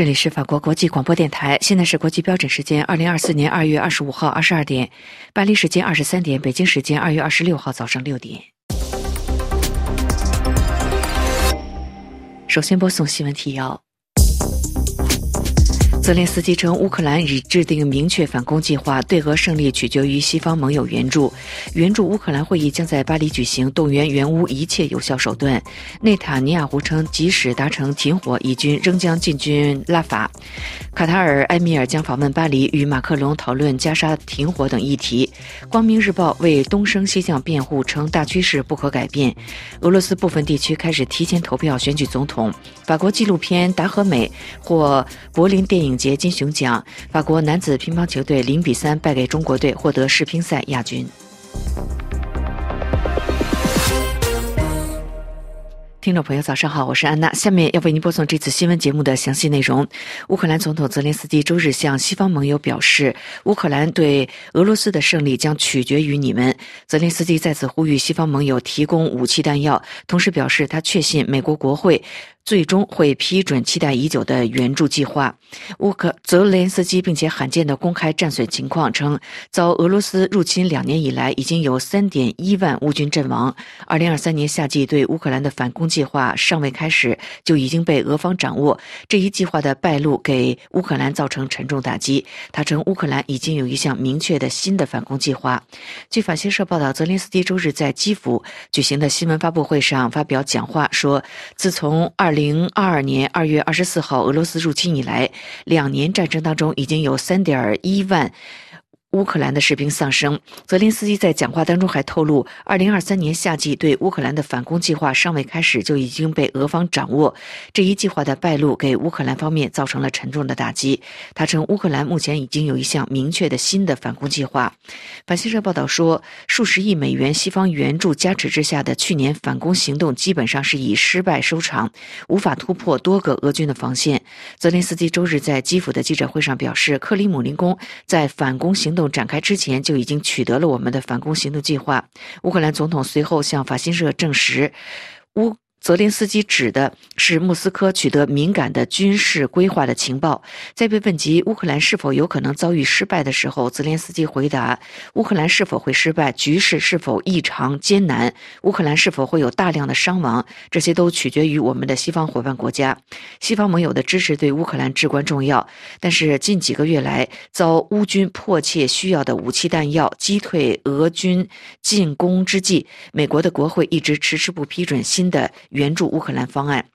这里是法国国际广播电台，现在是国际标准时间二零二四年二月二十五号二十二点，巴黎时间二十三点，北京时间二月二十六号早上六点。首先播送新闻提要。泽连斯基称，乌克兰已制定明确反攻计划，对俄胜利取决于西方盟友援助。援助乌克兰会议将在巴黎举行，动员援乌一切有效手段。内塔尼亚胡称，即使达成停火，以军仍将进军拉法。卡塔尔埃米尔将访问巴黎，与马克龙讨论加沙停火等议题。光明日报为东升西降辩护，称大趋势不可改变。俄罗斯部分地区开始提前投票选举总统。法国纪录片《达和美》获柏林电影。影节金熊奖，法国男子乒乓球队零比三败给中国队，获得世乒赛亚军。听众朋友，早上好，我是安娜。下面要为您播送这次新闻节目的详细内容。乌克兰总统泽连斯基周日向西方盟友表示，乌克兰对俄罗斯的胜利将取决于你们。泽连斯基再次呼吁西方盟友提供武器弹药，同时表示他确信美国国会。最终会批准期待已久的援助计划。乌克泽连斯基并且罕见的公开战损情况，称遭俄罗斯入侵两年以来，已经有三点一万乌军阵亡。二零二三年夏季对乌克兰的反攻计划尚未开始，就已经被俄方掌握。这一计划的败露给乌克兰造成沉重打击。他称乌克兰已经有一项明确的新的反攻计划。据法新社报道，泽连斯基周日在基辅举行的新闻发布会上发表讲话说：“自从二零。”零二二年二月二十四号俄罗斯入侵以来，两年战争当中已经有三点一万。乌克兰的士兵丧生。泽连斯基在讲话当中还透露，二零二三年夏季对乌克兰的反攻计划尚未开始，就已经被俄方掌握。这一计划的败露给乌克兰方面造成了沉重的打击。他称，乌克兰目前已经有一项明确的新的反攻计划。法新社报道说，数十亿美元西方援助加持之下的去年反攻行动基本上是以失败收场，无法突破多个俄军的防线。泽连斯基周日在基辅的记者会上表示，克里姆林宫在反攻行动。展开之前就已经取得了我们的反攻行动计划。乌克兰总统随后向法新社证实，乌。泽连斯基指的是莫斯科取得敏感的军事规划的情报。在被问及乌克兰是否有可能遭遇失败的时候，泽连斯基回答：“乌克兰是否会失败，局势是否异常艰难，乌克兰是否会有大量的伤亡，这些都取决于我们的西方伙伴国家。西方盟友的支持对乌克兰至关重要。但是近几个月来，遭乌军迫切需要的武器弹药击退俄军进攻之际，美国的国会一直迟迟不批准新的。”援助乌克兰方案。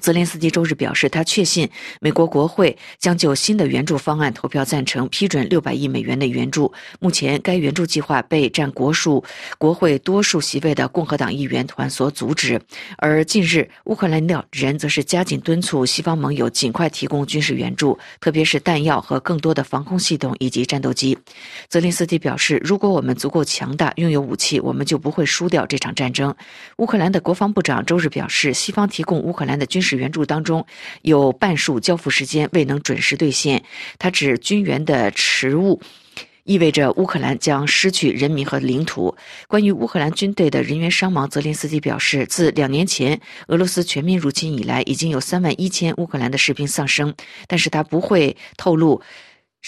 泽连斯基周日表示，他确信美国国会将就新的援助方案投票赞成，批准六百亿美元的援助。目前，该援助计划被占国数国会多数席位的共和党议员团所阻止。而近日，乌克兰的人则是加紧敦促西方盟友尽快提供军事援助，特别是弹药和更多的防空系统以及战斗机。泽连斯基表示，如果我们足够强大，拥有武器，我们就不会输掉这场战争。乌克兰的国防部长周日表示，西方提供乌克兰的军事。是援助当中有半数交付时间未能准时兑现。他指军援的迟误意味着乌克兰将失去人民和领土。关于乌克兰军队的人员伤亡，泽连斯基表示，自两年前俄罗斯全面入侵以来，已经有三万一千乌克兰的士兵丧生，但是他不会透露。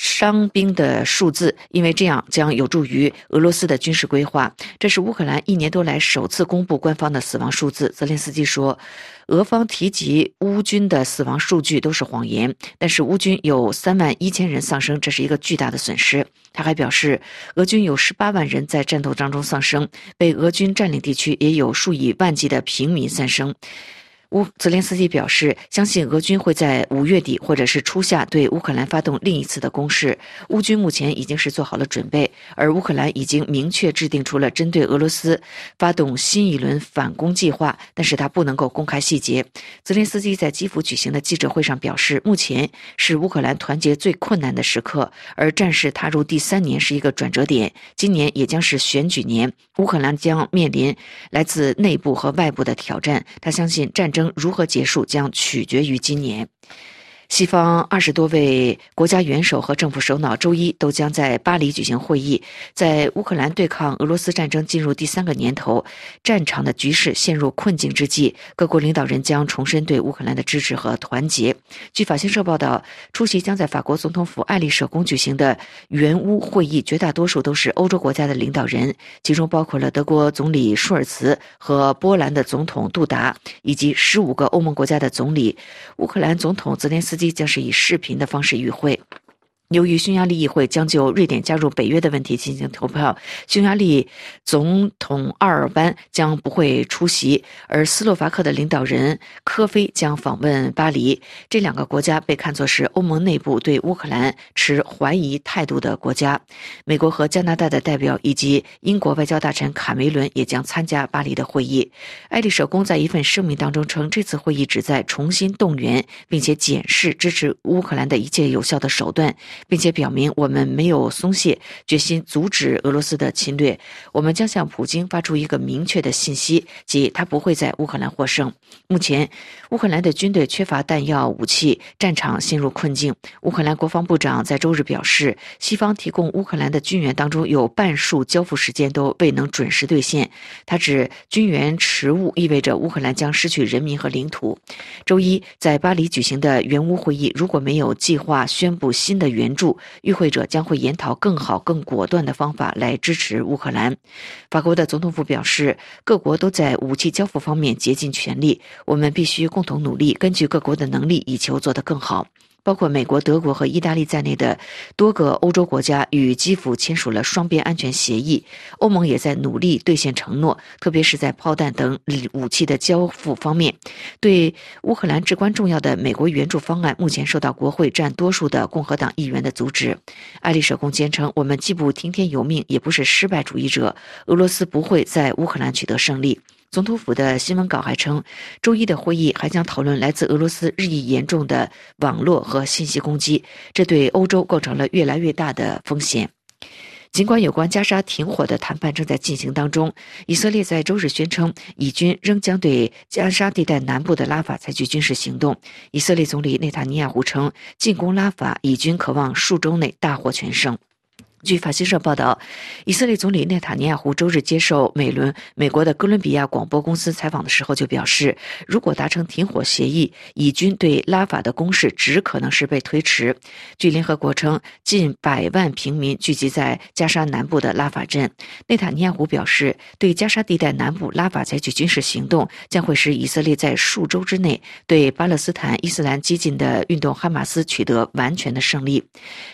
伤兵的数字，因为这样将有助于俄罗斯的军事规划。这是乌克兰一年多来首次公布官方的死亡数字。泽连斯基说，俄方提及乌军的死亡数据都是谎言，但是乌军有三万一千人丧生，这是一个巨大的损失。他还表示，俄军有十八万人在战斗当中丧生，被俄军占领地区也有数以万计的平民丧生。乌泽连斯基表示，相信俄军会在五月底或者是初夏对乌克兰发动另一次的攻势。乌军目前已经是做好了准备，而乌克兰已经明确制定出了针对俄罗斯发动新一轮反攻计划，但是他不能够公开细节。泽连斯基在基辅举行的记者会上表示，目前是乌克兰团结最困难的时刻，而战事踏入第三年是一个转折点。今年也将是选举年，乌克兰将面临来自内部和外部的挑战。他相信战争。如何结束将取决于今年。西方二十多位国家元首和政府首脑周一都将在巴黎举行会议。在乌克兰对抗俄罗斯战争进入第三个年头，战场的局势陷入困境之际，各国领导人将重申对乌克兰的支持和团结。据法新社报道，出席将在法国总统府爱丽舍宫举行的援乌会议，绝大多数都是欧洲国家的领导人，其中包括了德国总理舒尔茨和波兰的总统杜达，以及十五个欧盟国家的总理。乌克兰总统泽连斯。将是以视频的方式与会。由于匈牙利议会将就瑞典加入北约的问题进行投票，匈牙利总统奥尔班将不会出席，而斯洛伐克的领导人科菲将访问巴黎。这两个国家被看作是欧盟内部对乌克兰持怀疑态度的国家。美国和加拿大的代表以及英国外交大臣卡梅伦也将参加巴黎的会议。爱丽舍宫在一份声明当中称，这次会议旨在重新动员并且检视支持乌克兰的一切有效的手段。并且表明，我们没有松懈，决心阻止俄罗斯的侵略。我们将向普京发出一个明确的信息，即他不会在乌克兰获胜。目前，乌克兰的军队缺乏弹药、武器，战场陷入困境。乌克兰国防部长在周日表示，西方提供乌克兰的军援当中有半数交付时间都未能准时兑现。他指，军援迟误意味着乌克兰将失去人民和领土。周一在巴黎举行的援乌会议，如果没有计划宣布新的援，援助与会者将会研讨更好、更果断的方法来支持乌克兰。法国的总统府表示，各国都在武器交付方面竭尽全力，我们必须共同努力，根据各国的能力，以求做得更好。包括美国、德国和意大利在内的多个欧洲国家与基辅签署了双边安全协议。欧盟也在努力兑现承诺，特别是在炮弹等武器的交付方面。对乌克兰至关重要的美国援助方案，目前受到国会占多数的共和党议员的阻止。爱丽舍宫坚称：“我们既不听天由命，也不是失败主义者。俄罗斯不会在乌克兰取得胜利。”总统府的新闻稿还称，周一的会议还将讨论来自俄罗斯日益严重的网络和信息攻击，这对欧洲构成了越来越大的风险。尽管有关加沙停火的谈判正在进行当中，以色列在周日宣称，以军仍将对加沙地带南部的拉法采取军事行动。以色列总理内塔尼亚胡称，进攻拉法，以军渴望数周内大获全胜。据法新社报道，以色列总理内塔尼亚胡周日接受美伦美国的哥伦比亚广播公司采访的时候就表示，如果达成停火协议，以军对拉法的攻势只可能是被推迟。据联合国称，近百万平民聚集在加沙南部的拉法镇。内塔尼亚胡表示，对加沙地带南部拉法采取军事行动，将会使以色列在数周之内对巴勒斯坦伊斯兰激进的运动哈马斯取得完全的胜利。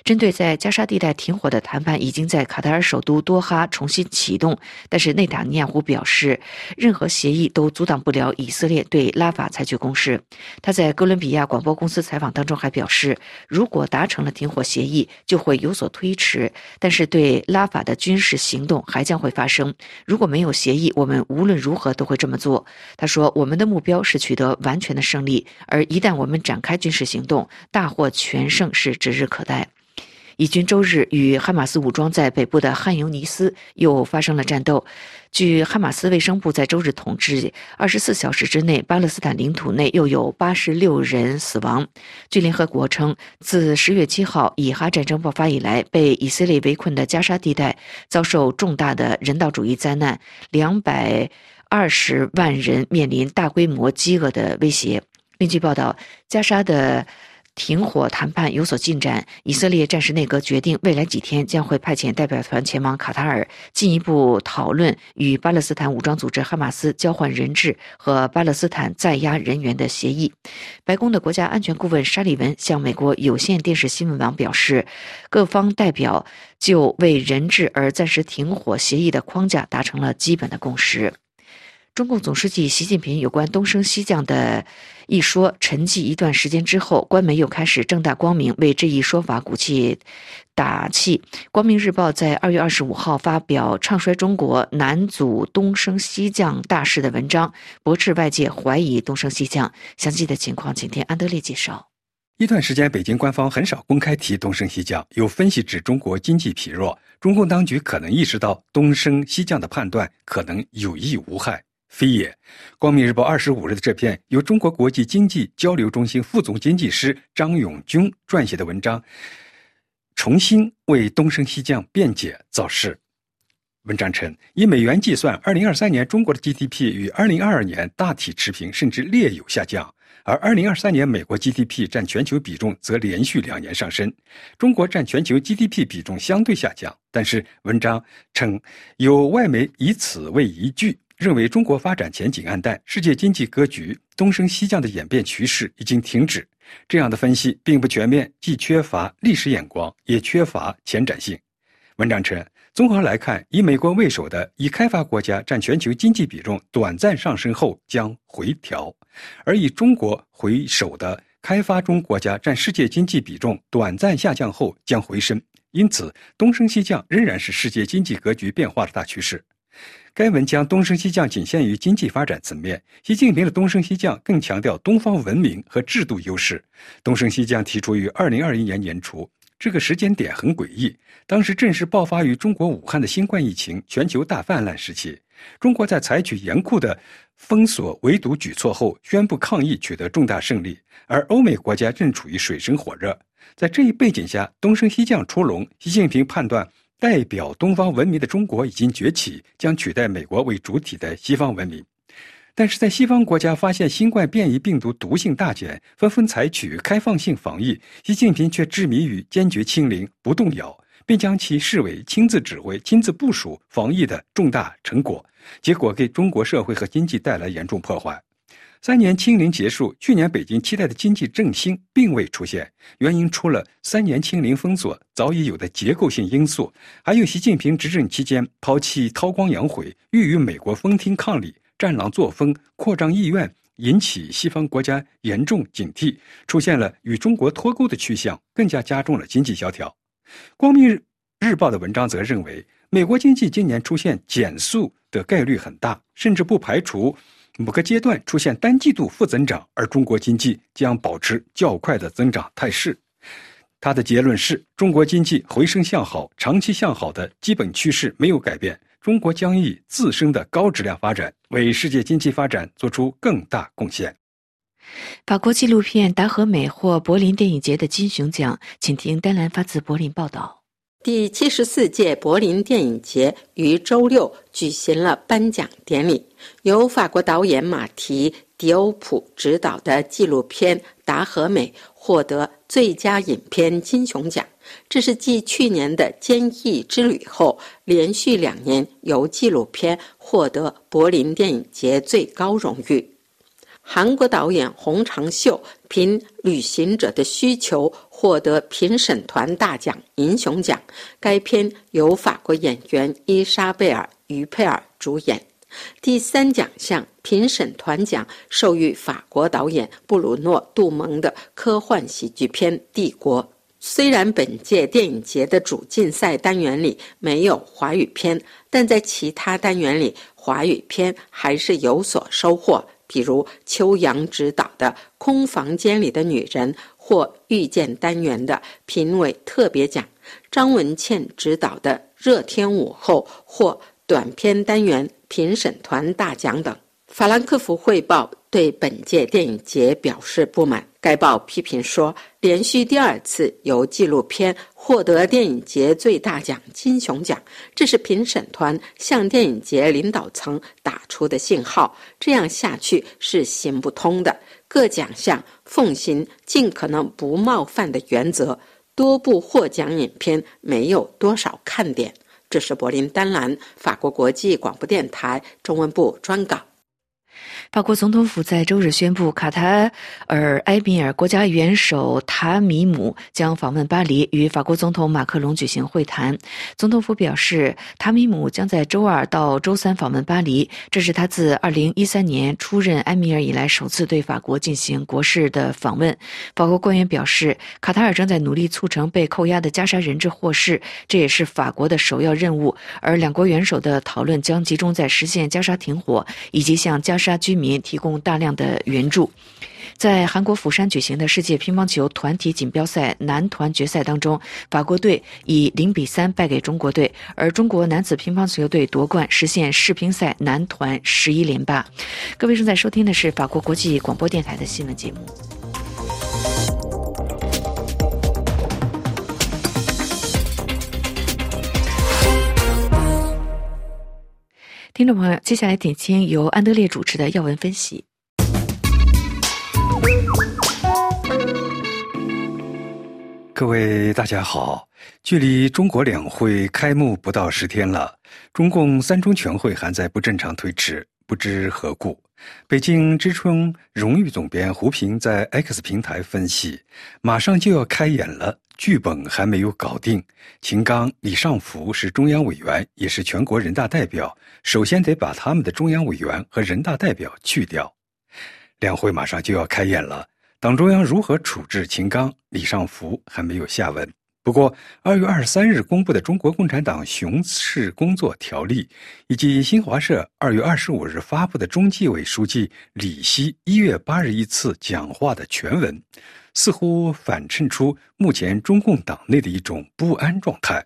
针对在加沙地带停火的谈。谈判已经在卡塔尔首都多哈重新启动，但是内塔尼亚胡表示，任何协议都阻挡不了以色列对拉法采取攻势。他在哥伦比亚广播公司采访当中还表示，如果达成了停火协议，就会有所推迟，但是对拉法的军事行动还将会发生。如果没有协议，我们无论如何都会这么做。他说，我们的目标是取得完全的胜利，而一旦我们展开军事行动，大获全胜是指日可待。以军周日与哈马斯武装在北部的汉尤尼斯又发生了战斗。据哈马斯卫生部在周日统计，二十四小时之内，巴勒斯坦领土内又有八十六人死亡。据联合国称，自十月七号以哈战争爆发以来，被以色列围困的加沙地带遭受重大的人道主义灾难，两百二十万人面临大规模饥饿的威胁。另据报道，加沙的。停火谈判有所进展，以色列战时内阁决定，未来几天将会派遣代表团前往卡塔尔，进一步讨论与巴勒斯坦武装组织哈马斯交换人质和巴勒斯坦在押人员的协议。白宫的国家安全顾问沙利文向美国有线电视新闻网表示，各方代表就为人质而暂时停火协议的框架达成了基本的共识。中共总书记习近平有关东升西降的一说沉寂一段时间之后，官媒又开始正大光明为这一说法鼓气打气。光明日报在二月二十五号发表唱衰中国南阻东升西降大势的文章，驳斥外界怀疑东升西降。详细的情况，请听安德烈介绍。一段时间，北京官方很少公开提东升西降，有分析指中国经济疲弱，中共当局可能意识到东升西降的判断可能有益无害。非也。光明日报二十五日的这篇由中国国际经济交流中心副总经济师张永军撰写的文章，重新为东升西降辩解造势。文章称，以美元计算，二零二三年中国的 GDP 与二零二二年大体持平，甚至略有下降；而二零二三年美国 GDP 占全球比重则连续两年上升，中国占全球 GDP 比重相对下降。但是，文章称，有外媒以此为依据，认为中国发展前景暗淡，世界经济格局东升西降的演变趋势已经停止。这样的分析并不全面，既缺乏历史眼光，也缺乏前瞻性。文章称。综合来看，以美国为首的以开发国家占全球经济比重短暂上升后将回调，而以中国为首的开发中国家占世界经济比重短暂下降后将回升。因此，东升西降仍然是世界经济格局变化的大趋势。该文将东升西降仅限于经济发展层面，习近平的东升西降更强调东方文明和制度优势。东升西降提出于二零二一年年初。这个时间点很诡异，当时正是爆发于中国武汉的新冠疫情全球大泛滥时期。中国在采取严酷的封锁围堵举措后，宣布抗疫取得重大胜利，而欧美国家正处于水深火热。在这一背景下，东升西降出笼。习近平判断，代表东方文明的中国已经崛起，将取代美国为主体的西方文明。但是在西方国家发现新冠变异病毒毒性大减，纷纷采取开放性防疫，习近平却执迷于坚决清零不动摇，并将其视为亲自指挥、亲自部署防疫的重大成果，结果给中国社会和经济带来严重破坏。三年清零结束，去年北京期待的经济振兴并未出现，原因除了三年清零封锁早已有的结构性因素，还有习近平执政期间抛弃韬光养晦，欲与美国分庭抗礼。战狼作风、扩张意愿引起西方国家严重警惕，出现了与中国脱钩的趋向，更加加重了经济萧条。光明日日报的文章则认为，美国经济今年出现减速的概率很大，甚至不排除某个阶段出现单季度负增长，而中国经济将保持较快的增长态势。他的结论是中国经济回升向好、长期向好的基本趋势没有改变。中国将以自身的高质量发展，为世界经济发展做出更大贡献。法国纪录片《达和美》获柏林电影节的金熊奖，请听丹兰发自柏林报道。第七十四届柏林电影节于周六举行了颁奖典礼，由法国导演马提·迪欧普执导的纪录片《达和美》获得最佳影片金熊奖。这是继去年的《坚毅之旅》后，连续两年由纪录片获得柏林电影节最高荣誉。韩国导演洪长秀凭《旅行者的需求》获得评审团大奖银熊奖。该片由法国演员伊莎贝尔·于佩尔主演。第三奖项评审团奖授予法国导演布鲁诺·杜蒙的科幻喜剧片《帝国》。虽然本届电影节的主竞赛单元里没有华语片，但在其他单元里，华语片还是有所收获。比如秋阳执导的《空房间里的女人》或遇见单元的评委特别奖，张文倩执导的《热天午后》或短片单元评审团大奖等。法兰克福汇报对本届电影节表示不满。该报批评说，连续第二次由纪录片获得电影节最大奖金熊奖，这是评审团向电影节领导层打出的信号。这样下去是行不通的。各奖项奉行尽可能不冒犯的原则，多部获奖影片没有多少看点。这是柏林丹兰法国国际广播电台中文部专稿。法国总统府在周日宣布，卡塔尔埃米尔国家元首塔米姆将访问巴黎，与法国总统马克龙举行会谈。总统府表示，塔米姆将在周二到周三访问巴黎，这是他自2013年出任埃米尔以来首次对法国进行国事的访问。法国官员表示，卡塔尔正在努力促成被扣押的加沙人质获释，这也是法国的首要任务。而两国元首的讨论将集中在实现加沙停火以及向加沙沙。居民提供大量的援助。在韩国釜山举行的世界乒乓球团体锦标赛男团决赛当中，法国队以零比三败给中国队，而中国男子乒乓球队夺冠，实现世乒赛男团十一连霸。各位正在收听的是法国国际广播电台的新闻节目。听众朋友，接下来点听由安德烈主持的要闻分析。各位大家好，距离中国两会开幕不到十天了，中共三中全会还在不正常推迟，不知何故。北京知春荣誉总编胡平在 X 平台分析，马上就要开演了，剧本还没有搞定。秦刚、李尚福是中央委员，也是全国人大代表，首先得把他们的中央委员和人大代表去掉。两会马上就要开演了。党中央如何处置秦刚、李尚福还没有下文。不过，二月二十三日公布的《中国共产党巡视工作条例》，以及新华社二月二十五日发布的中纪委书记李希一月八日一次讲话的全文，似乎反衬出目前中共党内的一种不安状态。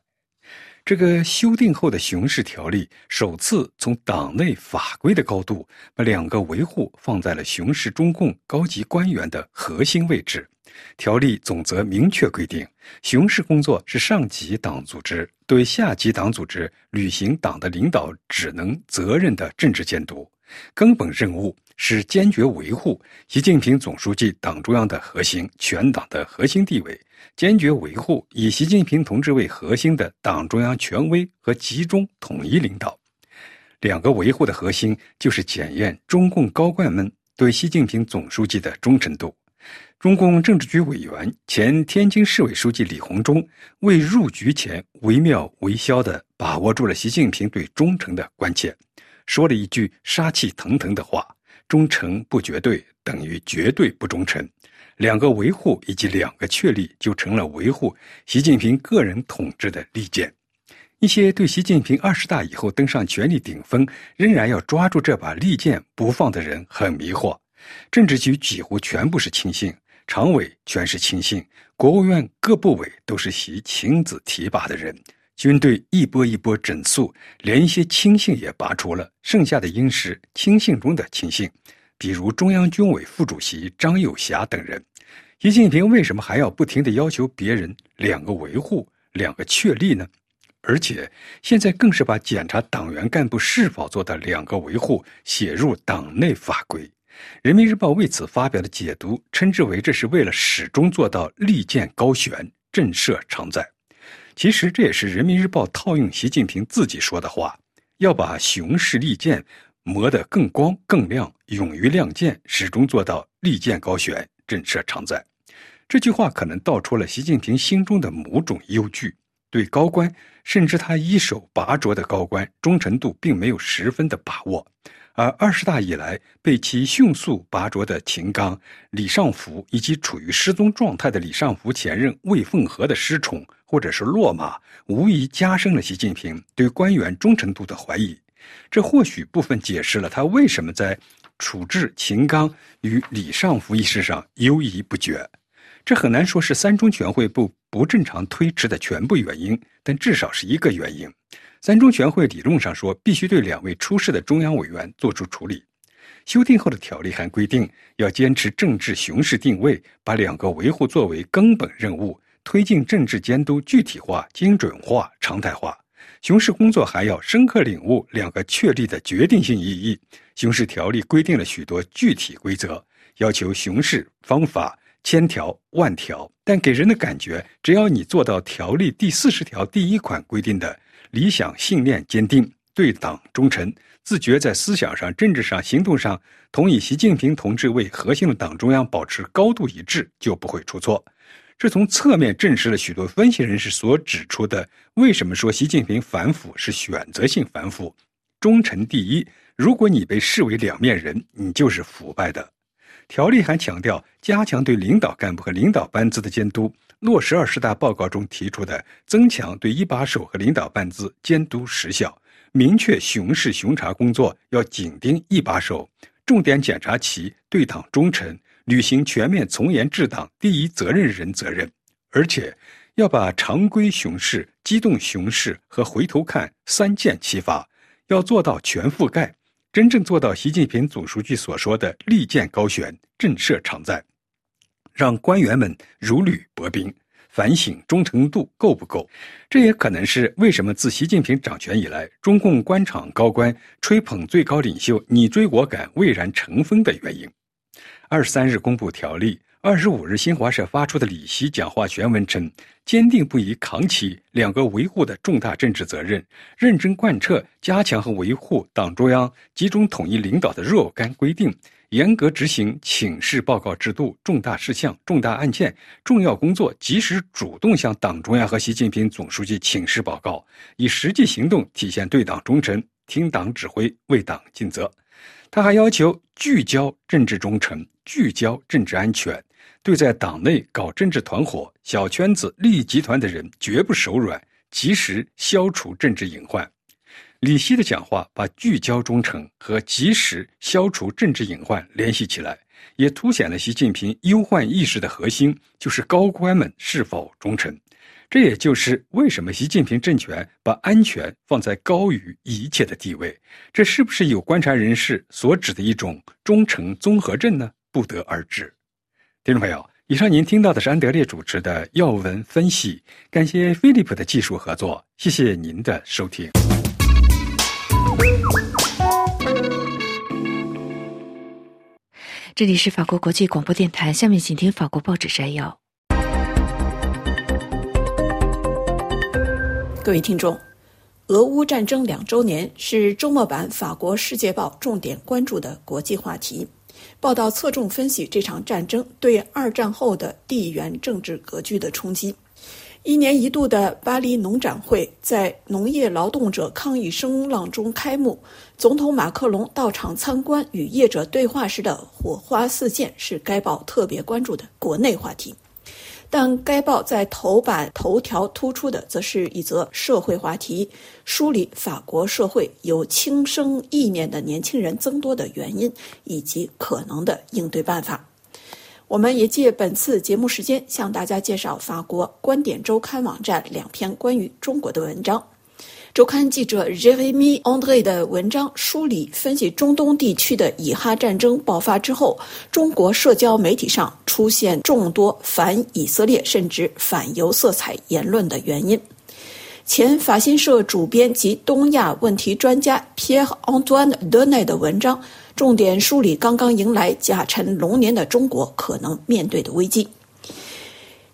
这个修订后的巡视条例首次从党内法规的高度，把两个维护放在了巡视中共高级官员的核心位置。条例总则明确规定，巡视工作是上级党组织对下级党组织履行党的领导职能责任的政治监督，根本任务。是坚决维护习近平总书记党中央的核心、全党的核心地位，坚决维护以习近平同志为核心的党中央权威和集中统一领导。两个维护的核心就是检验中共高官们对习近平总书记的忠诚度。中共政治局委员、前天津市委书记李鸿忠未入局前惟妙惟肖地把握住了习近平对忠诚的关键，说了一句杀气腾腾的话。忠诚不绝对等于绝对不忠诚，两个维护以及两个确立就成了维护习近平个人统治的利剑。一些对习近平二十大以后登上权力顶峰，仍然要抓住这把利剑不放的人很迷惑。政治局几乎全部是亲信，常委全是亲信，国务院各部委都是习亲自提拔的人。军队一波一波整肃，连一些亲信也拔除了，剩下的应是亲信中的亲信，比如中央军委副主席张友侠等人。习近平为什么还要不停地要求别人两个维护、两个确立呢？而且现在更是把检查党员干部是否做到两个维护写入党内法规。人民日报为此发表的解读，称之为这是为了始终做到利剑高悬，震慑常在。其实这也是人民日报套用习近平自己说的话，要把雄视利剑磨得更光更亮，勇于亮剑，始终做到利剑高悬，震慑常在。这句话可能道出了习近平心中的某种忧惧，对高官，甚至他一手拔擢的高官忠诚度并没有十分的把握。而二十大以来被其迅速拔擢的秦刚、李尚福，以及处于失踪状态的李尚福前任魏凤和的失宠或者是落马，无疑加深了习近平对官员忠诚度的怀疑。这或许部分解释了他为什么在处置秦刚与李尚福一事上犹疑不决。这很难说是三中全会不不正常推迟的全部原因，但至少是一个原因。三中全会理论上说，必须对两位出事的中央委员作出处理。修订后的条例还规定，要坚持政治巡视定位，把两个维护作为根本任务，推进政治监督具体化、精准化、常态化。巡视工作还要深刻领悟两个确立的决定性意义。巡视条例规定了许多具体规则，要求巡视方法千条万条，但给人的感觉，只要你做到条例第四十条第一款规定的。理想信念坚定，对党忠诚，自觉在思想上、政治上、行动上同以习近平同志为核心的党中央保持高度一致，就不会出错。这从侧面证实了许多分析人士所指出的：为什么说习近平反腐是选择性反腐？忠诚第一。如果你被视为两面人，你就是腐败的。条例还强调加强对领导干部和领导班子的监督。落实二十大报告中提出的增强对一把手和领导班子监督实效，明确巡视巡查工作要紧盯一把手，重点检查其对党忠诚，履行全面从严治党第一责任人责任，而且要把常规巡视、机动巡视和回头看三箭齐发，要做到全覆盖，真正做到习近平总书记所说的利剑高悬、震慑常在，让官员们如履薄冰。反省忠诚度够不够，这也可能是为什么自习近平掌权以来，中共官场高官吹捧最高领袖你追我赶、蔚然成风的原因。二十三日公布条例，二十五日新华社发出的李希讲话全文称，坚定不移扛起两个维护的重大政治责任，认真贯彻加强和维护党中央集中统一领导的若干规定。严格执行请示报告制度，重大事项、重大案件、重要工作，及时主动向党中央和习近平总书记请示报告，以实际行动体现对党忠诚，听党指挥，为党尽责。他还要求聚焦政治忠诚，聚焦政治安全，对在党内搞政治团伙、小圈子、利益集团的人绝不手软，及时消除政治隐患。李希的讲话把聚焦忠诚和及时消除政治隐患联系起来，也凸显了习近平忧患意识的核心就是高官们是否忠诚。这也就是为什么习近平政权把安全放在高于一切的地位。这是不是有观察人士所指的一种忠诚综合症呢？不得而知。听众朋友，以上您听到的是安德烈主持的要闻分析，感谢飞利浦的技术合作，谢谢您的收听。这里是法国国际广播电台，下面请听法国报纸摘要。各位听众，俄乌战争两周年是周末版法国《世界报》重点关注的国际话题。报道侧重分析这场战争对二战后的地缘政治格局的冲击。一年一度的巴黎农展会在农业劳动者抗议声浪中开幕。总统马克龙到场参观，与业者对话时的火花四溅是该报特别关注的国内话题。但该报在头版头条突出的，则是一则社会话题，梳理法国社会有轻生意念的年轻人增多的原因以及可能的应对办法。我们也借本次节目时间向大家介绍法国观点周刊网站两篇关于中国的文章。周刊记者 Jeremy Andre 的文章梳理分析中东地区的以哈战争爆发之后，中国社交媒体上出现众多反以色列甚至反犹色彩言论的原因。前法新社主编及东亚问题专家 Pierre Antoine Dene 的文章。重点梳理刚刚迎来甲辰龙年的中国可能面对的危机。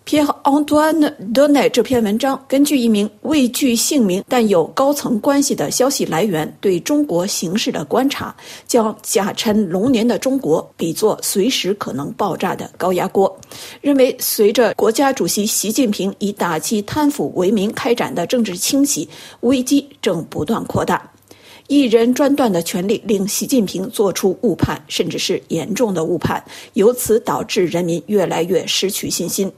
Pierre Antoine Donnet 这篇文章根据一名未具姓名但有高层关系的消息来源对中国形势的观察，将甲辰龙年的中国比作随时可能爆炸的高压锅，认为随着国家主席习近平以打击贪腐为名开展的政治清洗，危机正不断扩大。一人专断的权力令习近平做出误判，甚至是严重的误判，由此导致人民越来越失去信心。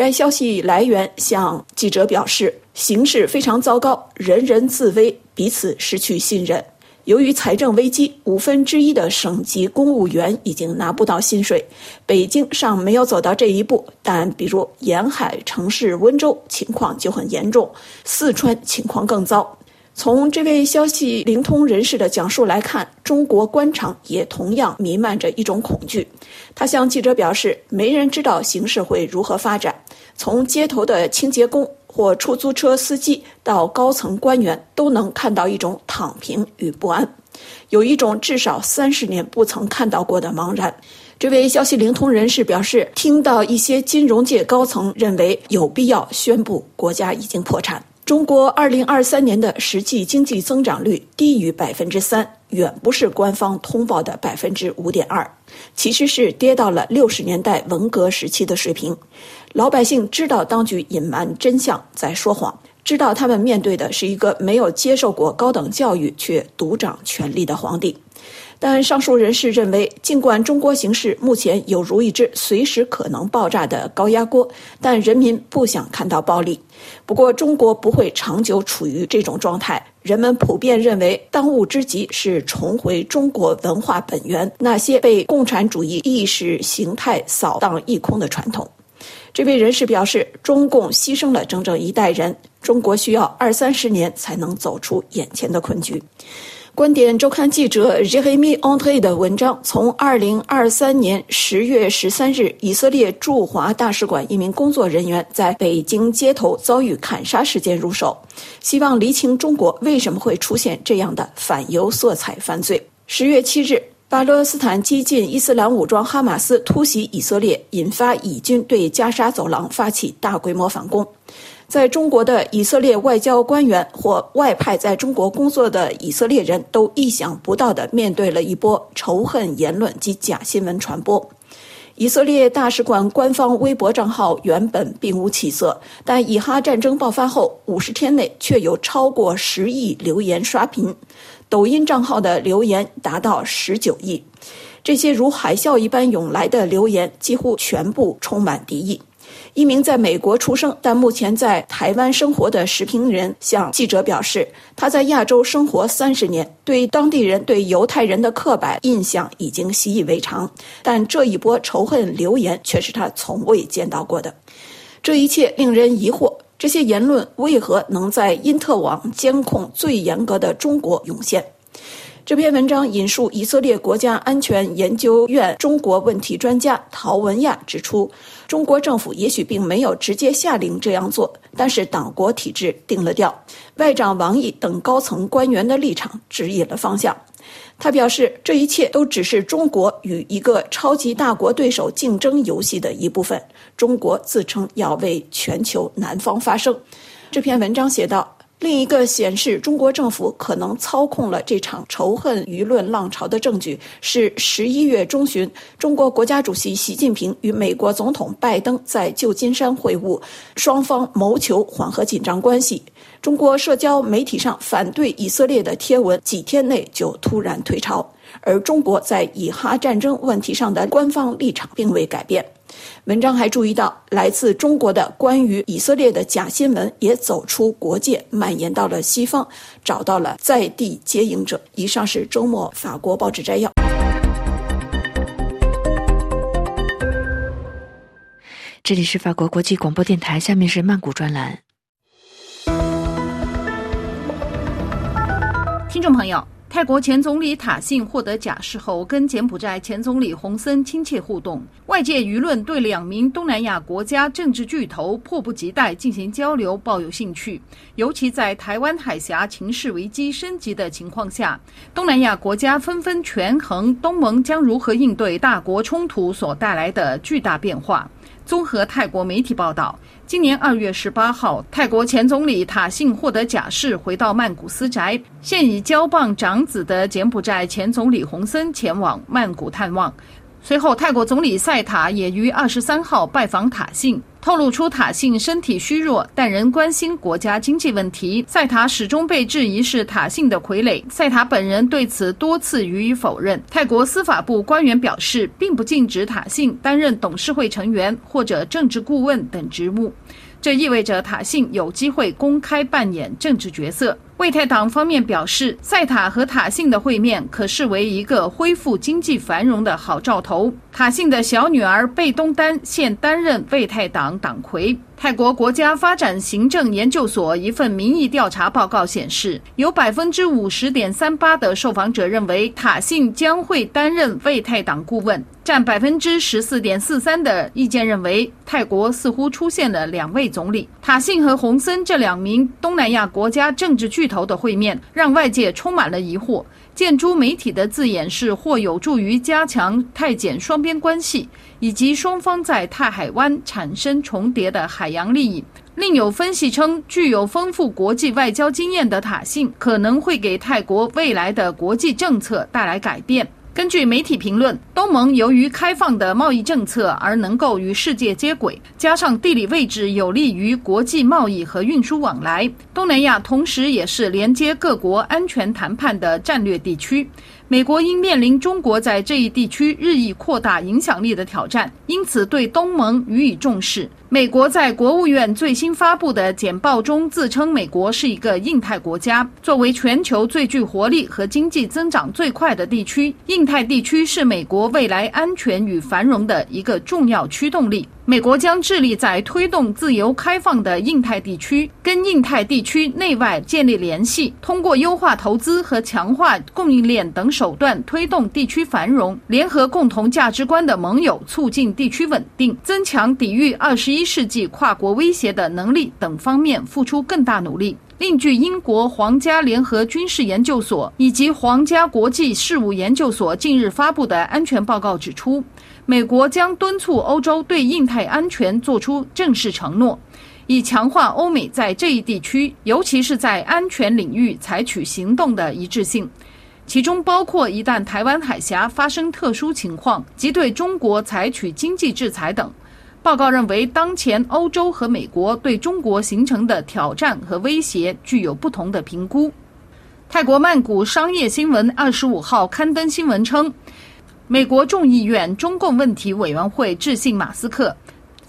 该消息来源向记者表示，形势非常糟糕，人人自危，彼此失去信任。由于财政危机，五分之一的省级公务员已经拿不到薪水。北京尚没有走到这一步，但比如沿海城市温州情况就很严重，四川情况更糟。从这位消息灵通人士的讲述来看，中国官场也同样弥漫着一种恐惧。他向记者表示，没人知道形势会如何发展。从街头的清洁工或出租车司机到高层官员，都能看到一种躺平与不安，有一种至少三十年不曾看到过的茫然。这位消息灵通人士表示，听到一些金融界高层认为有必要宣布国家已经破产。中国二零二三年的实际经济增长率低于百分之三，远不是官方通报的百分之五点二，其实是跌到了六十年代文革时期的水平。老百姓知道当局隐瞒真相，在说谎。知道他们面对的是一个没有接受过高等教育却独掌权力的皇帝。但上述人士认为，尽管中国形势目前有如一只随时可能爆炸的高压锅，但人民不想看到暴力。不过，中国不会长久处于这种状态。人们普遍认为，当务之急是重回中国文化本源，那些被共产主义意识形态扫荡一空的传统。这位人士表示，中共牺牲了整整一代人，中国需要二三十年才能走出眼前的困局。观点周刊记者 Jeremy Andre 的文章从2023年10月13日以色列驻华大使馆一名工作人员在北京街头遭遇砍杀事件入手，希望厘清中国为什么会出现这样的反犹色彩犯罪。10月7日，巴勒斯坦激进伊斯兰武装哈马斯突袭以色列，引发以军对加沙走廊发起大规模反攻。在中国的以色列外交官员或外派在中国工作的以色列人都意想不到地面对了一波仇恨言论及假新闻传播。以色列大使馆官方微博账号原本并无起色，但以哈战争爆发后五十天内却有超过十亿留言刷屏。抖音账号的留言达到十九亿，这些如海啸一般涌来的留言几乎全部充满敌意。一名在美国出生但目前在台湾生活的时评人向记者表示，他在亚洲生活三十年，对当地人对犹太人的刻板印象已经习以为常，但这一波仇恨留言却是他从未见到过的。这一切令人疑惑：这些言论为何能在因特网监控最严格的中国涌现？这篇文章引述以色列国家安全研究院中国问题专家陶文亚指出，中国政府也许并没有直接下令这样做，但是党国体制定了调，外长王毅等高层官员的立场指引了方向。他表示，这一切都只是中国与一个超级大国对手竞争游戏的一部分。中国自称要为全球南方发声。这篇文章写道。另一个显示中国政府可能操控了这场仇恨舆论浪潮的证据是十一月中旬，中国国家主席习近平与美国总统拜登在旧金山会晤，双方谋求缓和紧张关系。中国社交媒体上反对以色列的贴文几天内就突然退潮，而中国在以哈战争问题上的官方立场并未改变。文章还注意到，来自中国的关于以色列的假新闻也走出国界，蔓延到了西方，找到了在地接应者。以上是周末法国报纸摘要。这里是法国国际广播电台，下面是曼谷专栏。听众朋友。泰国前总理塔信获得假释后，跟柬埔寨前总理洪森亲切互动。外界舆论对两名东南亚国家政治巨头迫不及待进行交流抱有兴趣，尤其在台湾海峡情势危机升级的情况下，东南亚国家纷纷权衡东盟将如何应对大国冲突所带来的巨大变化。综合泰国媒体报道。今年二月十八号，泰国前总理塔信获得假释，回到曼谷私宅。现已交棒长子的柬埔寨前总理洪森前往曼谷探望。随后，泰国总理赛塔也于二十三号拜访塔信，透露出塔信身体虚弱，但仍关心国家经济问题。赛塔始终被质疑是塔信的傀儡，赛塔本人对此多次予以否认。泰国司法部官员表示，并不禁止塔信担任董事会成员或者政治顾问等职务，这意味着塔信有机会公开扮演政治角色。魏泰党方面表示，塞塔和塔信的会面可视为一个恢复经济繁荣的好兆头。塔信的小女儿贝东丹现担任为泰党党魁。泰国国家发展行政研究所一份民意调查报告显示，有百分之五十点三八的受访者认为塔信将会担任为泰党顾问，占百分之十四点四三的意见认为泰国似乎出现了两位总理。塔信和洪森这两名东南亚国家政治巨头的会面，让外界充满了疑惑。建筑媒体的字眼是或有助于加强泰柬双边关系，以及双方在泰海湾产生重叠的海洋利益。另有分析称，具有丰富国际外交经验的塔信可能会给泰国未来的国际政策带来改变。根据媒体评论，东盟由于开放的贸易政策而能够与世界接轨，加上地理位置有利于国际贸易和运输往来，东南亚同时也是连接各国安全谈判的战略地区。美国因面临中国在这一地区日益扩大影响力的挑战，因此对东盟予以重视。美国在国务院最新发布的简报中自称，美国是一个印太国家，作为全球最具活力和经济增长最快的地区，印太地区是美国未来安全与繁荣的一个重要驱动力。美国将致力在推动自由开放的印太地区，跟印太地区内外建立联系，通过优化投资和强化供应链等手段推动地区繁荣，联合共同价值观的盟友，促进地区稳定，增强抵御二十一一世纪跨国威胁的能力等方面付出更大努力。另据英国皇家联合军事研究所以及皇家国际事务研究所近日发布的安全报告指出。美国将敦促欧洲对印太安全作出正式承诺，以强化欧美在这一地区，尤其是在安全领域采取行动的一致性，其中包括一旦台湾海峡发生特殊情况，即对中国采取经济制裁等。报告认为，当前欧洲和美国对中国形成的挑战和威胁具有不同的评估。泰国曼谷商业新闻二十五号刊登新闻称。美国众议院中共问题委员会致信马斯克。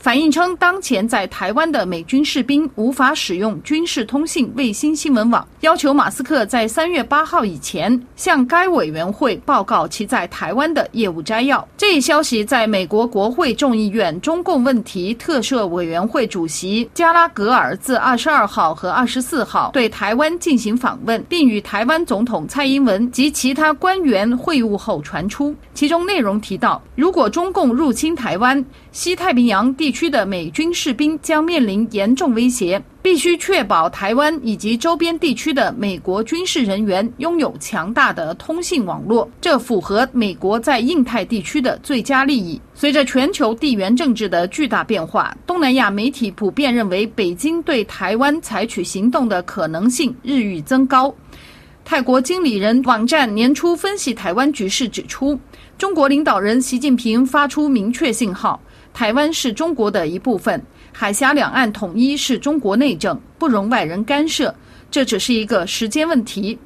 反映称，当前在台湾的美军士兵无法使用军事通信卫星新闻网，要求马斯克在三月八号以前向该委员会报告其在台湾的业务摘要。这一消息在美国国会众议院中共问题特设委员会主席加拉格尔自二十二号和二十四号对台湾进行访问，并与台湾总统蔡英文及其他官员会晤后传出。其中内容提到，如果中共入侵台湾，西太平洋地区的美军士兵将面临严重威胁，必须确保台湾以及周边地区的美国军事人员拥有强大的通信网络，这符合美国在印太地区的最佳利益。随着全球地缘政治的巨大变化，东南亚媒体普遍认为，北京对台湾采取行动的可能性日益增高。泰国经理人网站年初分析台湾局势指出，中国领导人习近平发出明确信号。台湾是中国的一部分，海峡两岸统一是中国内政，不容外人干涉。这只是一个时间问题。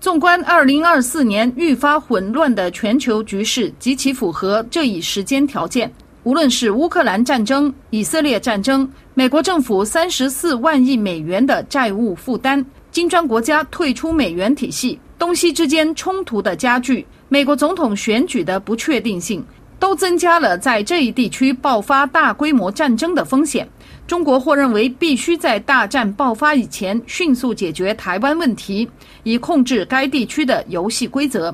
纵观二零二四年愈发混乱的全球局势，极其符合这一时间条件。无论是乌克兰战争、以色列战争、美国政府三十四万亿美元的债务负担、金砖国家退出美元体系、东西之间冲突的加剧、美国总统选举的不确定性。都增加了在这一地区爆发大规模战争的风险。中国或认为必须在大战爆发以前迅速解决台湾问题，以控制该地区的游戏规则。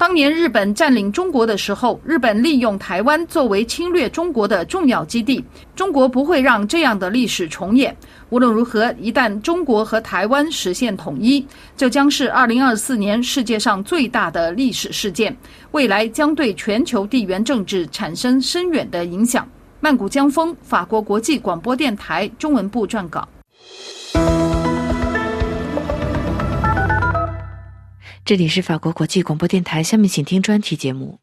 当年日本占领中国的时候，日本利用台湾作为侵略中国的重要基地。中国不会让这样的历史重演。无论如何，一旦中国和台湾实现统一，这将是2024年世界上最大的历史事件，未来将对全球地缘政治产生深远的影响。曼谷江峰，法国国际广播电台中文部撰稿。这里是法国国际广播电台，下面请听专题节目。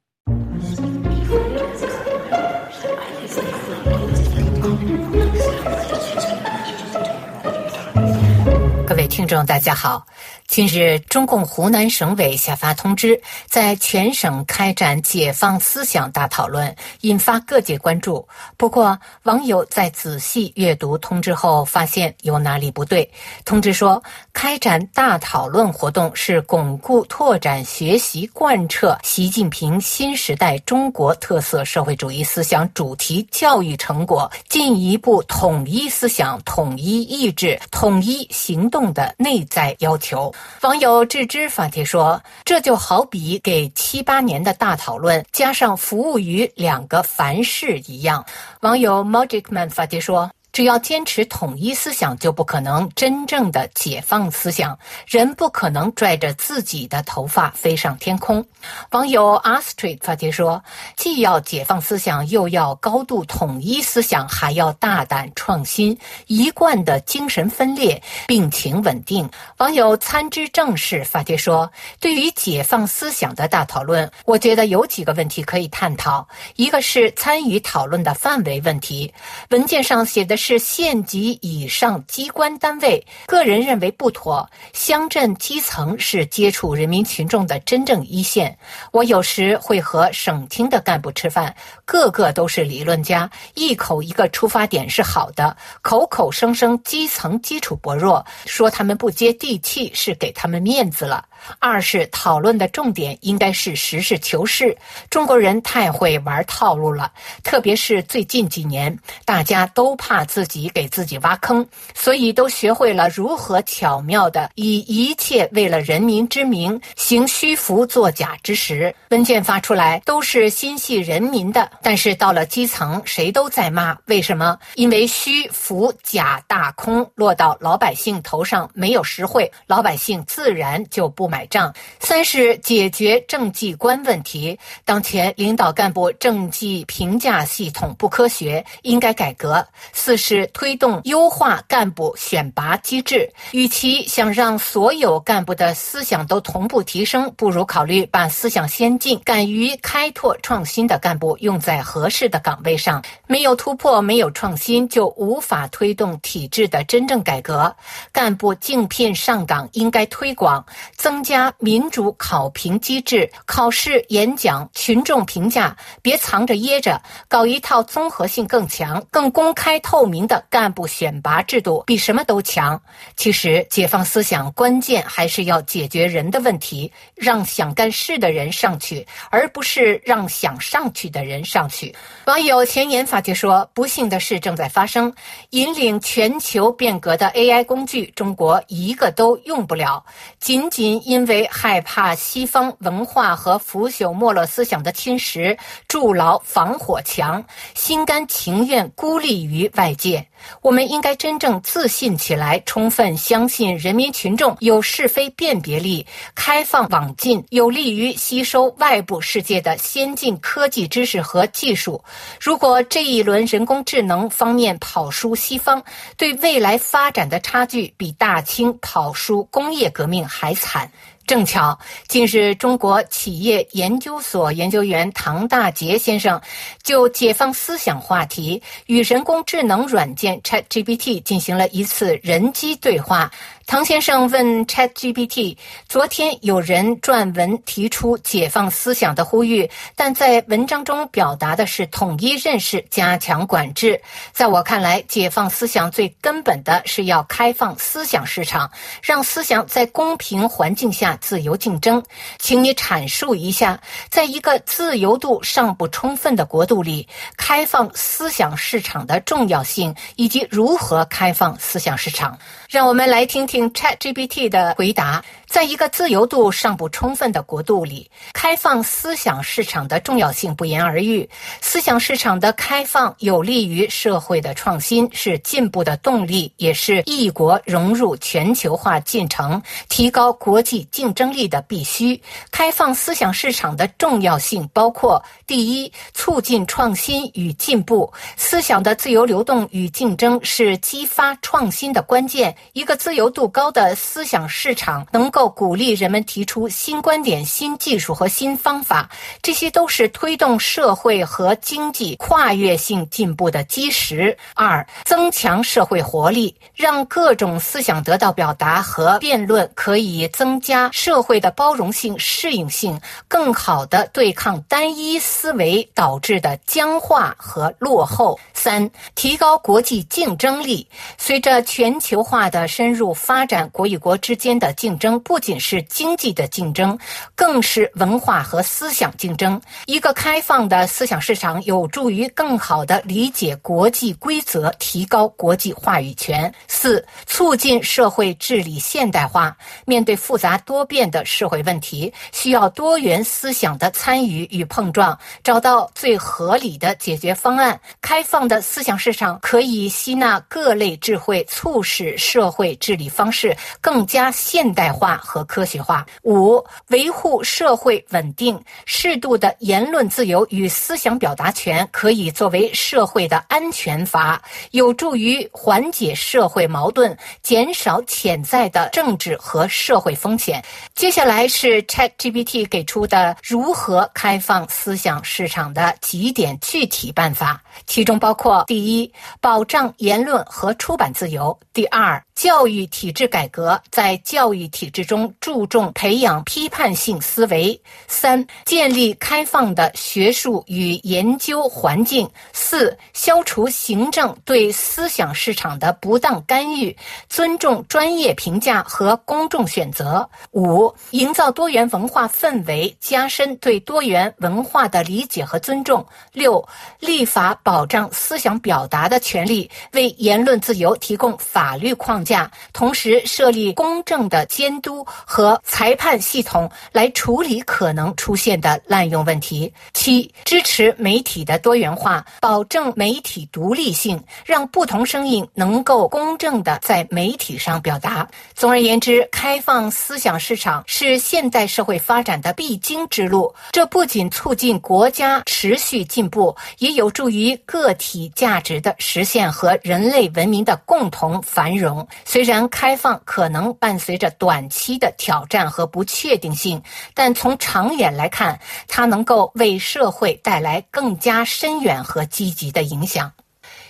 各位听众，大家好。近日，中共湖南省委下发通知，在全省开展解放思想大讨论，引发各界关注。不过，网友在仔细阅读通知后，发现有哪里不对。通知说，开展大讨论活动是巩固、拓展、学习、贯彻习近平新时代中国特色社会主义思想主题教育成果进一步统一思想、统一意志、统一行动的内在要求。网友置之发帖说：“这就好比给七八年的大讨论加上服务于两个凡事一样。”网友 Magicman 发帖说。只要坚持统一思想，就不可能真正的解放思想。人不可能拽着自己的头发飞上天空。网友 Astrid 发帖说：“既要解放思想，又要高度统一思想，还要大胆创新，一贯的精神分裂，病情稳定。”网友参知政事发帖说：“对于解放思想的大讨论，我觉得有几个问题可以探讨。一个是参与讨论的范围问题，文件上写的是是县级以上机关单位，个人认为不妥。乡镇基层是接触人民群众的真正一线。我有时会和省厅的干部吃饭，个个都是理论家，一口一个出发点是好的，口口声声基层基础薄弱，说他们不接地气是给他们面子了。二是讨论的重点应该是实事求是。中国人太会玩套路了，特别是最近几年，大家都怕自己给自己挖坑，所以都学会了如何巧妙的以一切为了人民之名行虚浮作假之实。文件发出来都是心系人民的，但是到了基层，谁都在骂。为什么？因为虚浮假大空落到老百姓头上没有实惠，老百姓自然就不。买改账。三是解决政绩观问题。当前领导干部政绩评价系统不科学，应该改革。四是推动优化干部选拔机制。与其想让所有干部的思想都同步提升，不如考虑把思想先进、敢于开拓创新的干部用在合适的岗位上。没有突破，没有创新，就无法推动体制的真正改革。干部竞聘上岗应该推广增。增加民主考评机制，考试、演讲、群众评价，别藏着掖着，搞一套综合性更强、更公开透明的干部选拔制度，比什么都强。其实，解放思想关键还是要解决人的问题，让想干事的人上去，而不是让想上去的人上去。网友前言发觉说：“不幸的事正在发生，引领全球变革的 AI 工具，中国一个都用不了，仅仅。”因为害怕西方文化和腐朽没落思想的侵蚀，筑牢防火墙，心甘情愿孤立于外界。我们应该真正自信起来，充分相信人民群众有是非辨别力，开放网进，有利于吸收外部世界的先进科技知识和技术。如果这一轮人工智能方面跑输西方，对未来发展的差距比大清跑输工业革命还惨。正巧，竟是中国企业研究所研究员唐大杰先生就解放思想话题，与人工智能软件 ChatGPT 进行了一次人机对话。唐先生问 ChatGPT：“ 昨天有人撰文提出解放思想的呼吁，但在文章中表达的是统一认识、加强管制。在我看来，解放思想最根本的是要开放思想市场，让思想在公平环境下自由竞争。请你阐述一下，在一个自由度尚不充分的国度里，开放思想市场的重要性，以及如何开放思想市场。让我们来听听。” ChatGPT 的回答。在一个自由度尚不充分的国度里，开放思想市场的重要性不言而喻。思想市场的开放有利于社会的创新，是进步的动力，也是一国融入全球化进程、提高国际竞争力的必须。开放思想市场的重要性包括：第一，促进创新与进步。思想的自由流动与竞争是激发创新的关键。一个自由度高的思想市场能。够鼓励人们提出新观点、新技术和新方法，这些都是推动社会和经济跨越性进步的基石。二、增强社会活力，让各种思想得到表达和辩论，可以增加社会的包容性、适应性，更好的对抗单一思维导致的僵化和落后。三、提高国际竞争力，随着全球化的深入发展国与国之间的竞争，不仅是经济的竞争，更是文化和思想竞争。一个开放的思想市场有助于更好地理解国际规则，提高国际话语权。四、促进社会治理现代化。面对复杂多变的社会问题，需要多元思想的参与与碰撞，找到最合理的解决方案。开放的思想市场可以吸纳各类智慧，促使社会治理方式更加现代化和科学化。五、维护社会稳定，适度的言论自由与思想表达权可以作为社会的安全阀，有助于缓解社会矛盾，减少潜在的政治和社会风险。接下来是 ChatGPT 给出的如何开放思想市场的几点具体办法，其中包括：第一，保障言论和出版自由；第二，教育体制改革，在教育体制中注重培养批判性思维；三，建立开放的学术与研究环境；四，消除行政对思想市场的不当干预，尊重专业评价和公众选择；五，营造多元文化氛围，加深对多元文化的理解和尊重；六，立法保障思想表达的权利，为言论自由提供法律框架，同时设立公正的监督和裁判系统来处理可能出现的滥用问题。七，支持媒体的多元化，保证媒体独立性，让不同声音能够公正的在媒体上表达。总而言之，开放思想市场是现代社会发展的必经之路。这不仅促进国家持续进步，也有助于个体价值的实现和人类文明的共同繁荣。虽然开放可能伴随着短期的挑战和不确定性，但从长远来看，它能够为社会带来更加深远和积极的影响。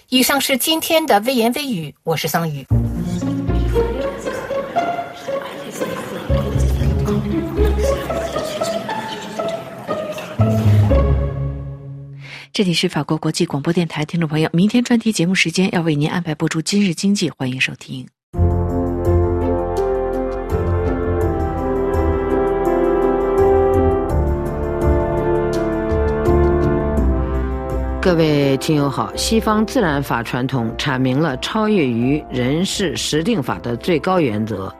以上是今天的微言微语，我是桑宇。这里是法国国际广播电台，听众朋友，明天专题节目时间要为您安排播出《今日经济》，欢迎收听。各位听友好，西方自然法传统阐明了超越于人事实定法的最高原则。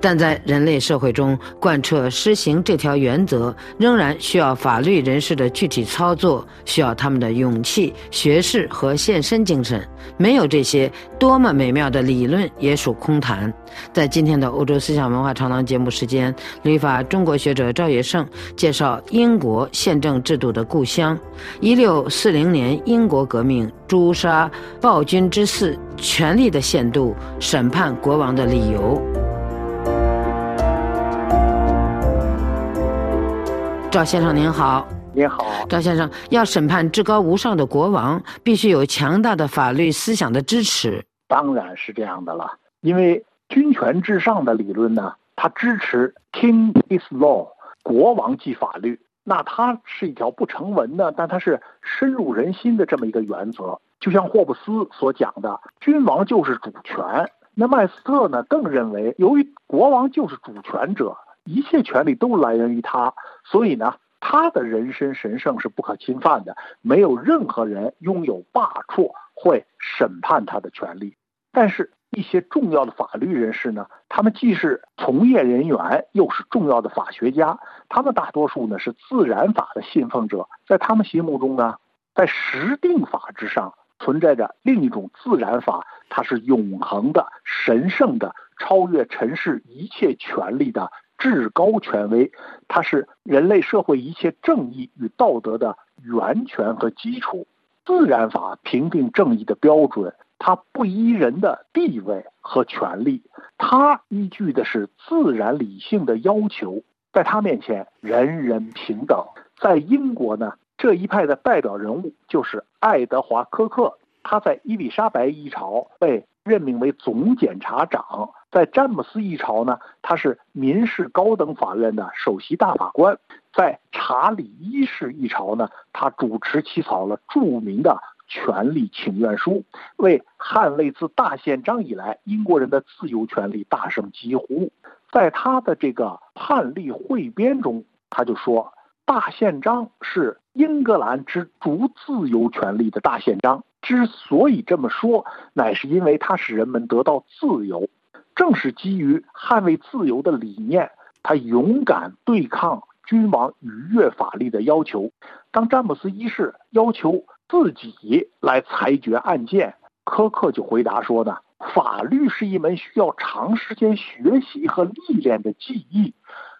但在人类社会中贯彻施行这条原则，仍然需要法律人士的具体操作，需要他们的勇气、学识和献身精神。没有这些，多么美妙的理论也属空谈。在今天的欧洲思想文化长廊节目时间，旅法中国学者赵业胜介绍英国宪政制度的故乡——一六四零年英国革命诛杀暴君之嗣，权力的限度，审判国王的理由。赵先生您好，您好，赵先生要审判至高无上的国王，必须有强大的法律思想的支持。当然是这样的了，因为君权至上的理论呢，它支持 King is law，国王即法律。那它是一条不成文的，但它是深入人心的这么一个原则。就像霍布斯所讲的，君王就是主权。那麦斯特呢，更认为，由于国王就是主权者。一切权利都来源于他，所以呢，他的人身神圣是不可侵犯的，没有任何人拥有罢黜会审判他的权利。但是，一些重要的法律人士呢，他们既是从业人员，又是重要的法学家，他们大多数呢是自然法的信奉者，在他们心目中呢，在实定法之上存在着另一种自然法，它是永恒的、神圣的，超越尘世一切权利的。至高权威，它是人类社会一切正义与道德的源泉和基础。自然法评定正义的标准，它不依人的地位和权利，它依据的是自然理性的要求，在它面前人人平等。在英国呢，这一派的代表人物就是爱德华·科克，他在伊丽莎白一朝被任命为总检察长。在詹姆斯一朝呢，他是民事高等法院的首席大法官；在查理一世一朝呢，他主持起草了著名的权利请愿书，为捍卫自大宪章以来英国人的自由权利大声疾呼。在他的这个判例汇编中，他就说：“大宪章是英格兰之主自由权利的大宪章。之所以这么说，乃是因为它使人们得到自由。正是基于捍卫自由的理念，他勇敢对抗君王逾越法律的要求。当詹姆斯一世要求自己来裁决案件，科克就回答说呢。”法律是一门需要长时间学习和历练的技艺，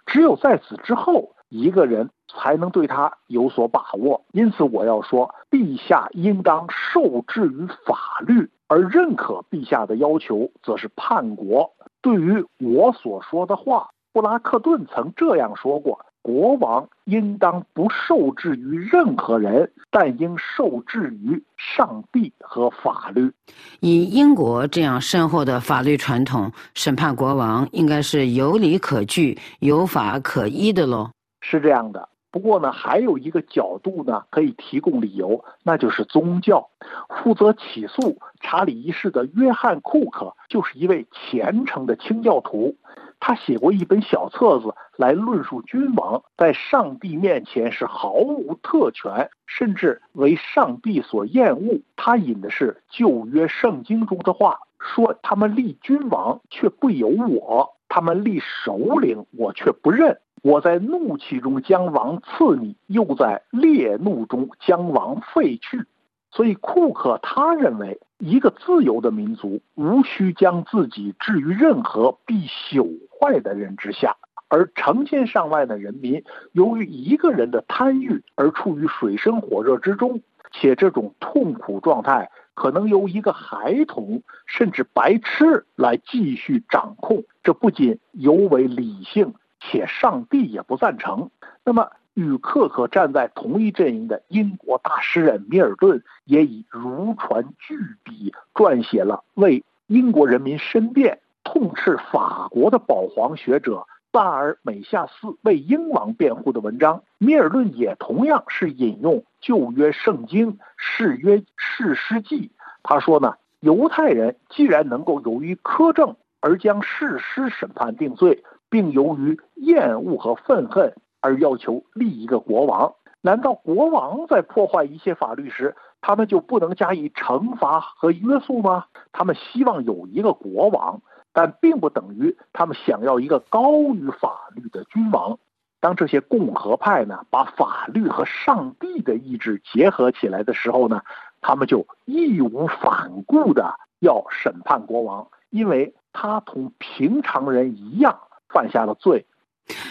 只有在此之后，一个人才能对他有所把握。因此，我要说，陛下应当受制于法律，而认可陛下的要求，则是叛国。对于我所说的话，布拉克顿曾这样说过。国王应当不受制于任何人，但应受制于上帝和法律。以英国这样深厚的法律传统，审判国王应该是有理可据、有法可依的喽。是这样的。不过呢，还有一个角度呢，可以提供理由，那就是宗教。负责起诉查理一世的约翰·库克就是一位虔诚的清教徒。他写过一本小册子来论述君王在上帝面前是毫无特权，甚至为上帝所厌恶。他引的是旧约圣经中的话，说他们立君王却不由我，他们立首领我却不认。我在怒气中将王赐你，又在烈怒中将王废去。所以库克他认为，一个自由的民族无需将自己置于任何必朽坏的人之下，而成千上万的人民由于一个人的贪欲而处于水深火热之中，且这种痛苦状态可能由一个孩童甚至白痴来继续掌控，这不仅尤为理性，且上帝也不赞成。那么。与克克站在同一阵营的英国大诗人米尔顿也以如传巨笔撰写了为英国人民申辩、痛斥法国的保皇学者萨尔美夏斯为英王辩护的文章。米尔顿也同样是引用旧约圣经誓约誓师记，他说呢，犹太人既然能够由于苛政而将誓师审判定罪，并由于厌恶和愤恨。而要求立一个国王，难道国王在破坏一切法律时，他们就不能加以惩罚和约束吗？他们希望有一个国王，但并不等于他们想要一个高于法律的君王。当这些共和派呢，把法律和上帝的意志结合起来的时候呢，他们就义无反顾的要审判国王，因为他同平常人一样犯下了罪。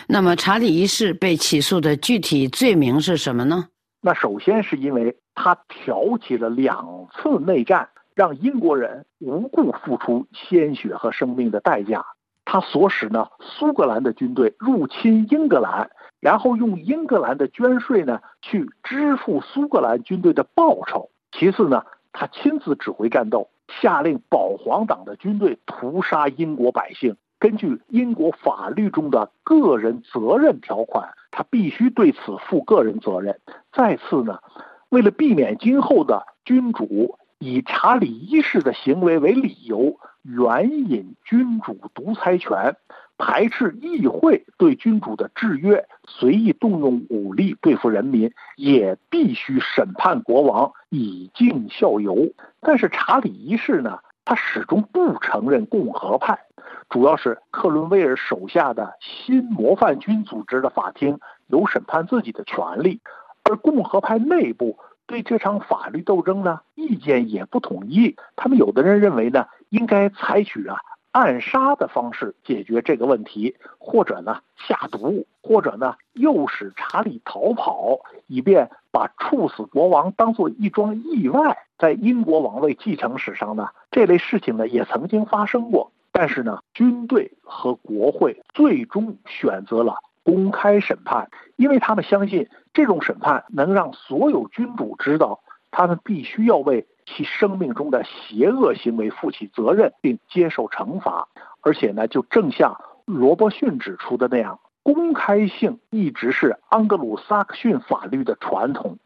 那么，查理一世被起诉的具体罪名是什么呢？那首先是因为他挑起了两次内战，让英国人无故付出鲜血和生命的代价。他所使呢，苏格兰的军队入侵英格兰，然后用英格兰的捐税呢去支付苏格兰军队的报酬。其次呢，他亲自指挥战斗，下令保皇党的军队屠杀英国百姓。根据英国法律中的个人责任条款，他必须对此负个人责任。再次呢，为了避免今后的君主以查理一世的行为为理由援引君主独裁权，排斥议会对君主的制约，随意动用武力对付人民，也必须审判国王以儆效尤。但是查理一世呢，他始终不承认共和派。主要是克伦威尔手下的新模范军组织的法庭有审判自己的权利，而共和派内部对这场法律斗争呢意见也不统一。他们有的人认为呢应该采取啊暗杀的方式解决这个问题，或者呢下毒，或者呢诱使查理逃跑，以便把处死国王当做一桩意外。在英国王位继承史上呢，这类事情呢也曾经发生过。但是呢，军队和国会最终选择了公开审判，因为他们相信这种审判能让所有君主知道，他们必须要为其生命中的邪恶行为负起责任，并接受惩罚。而且呢，就正像罗伯逊指出的那样，公开性一直是安格鲁萨克逊法律的传统。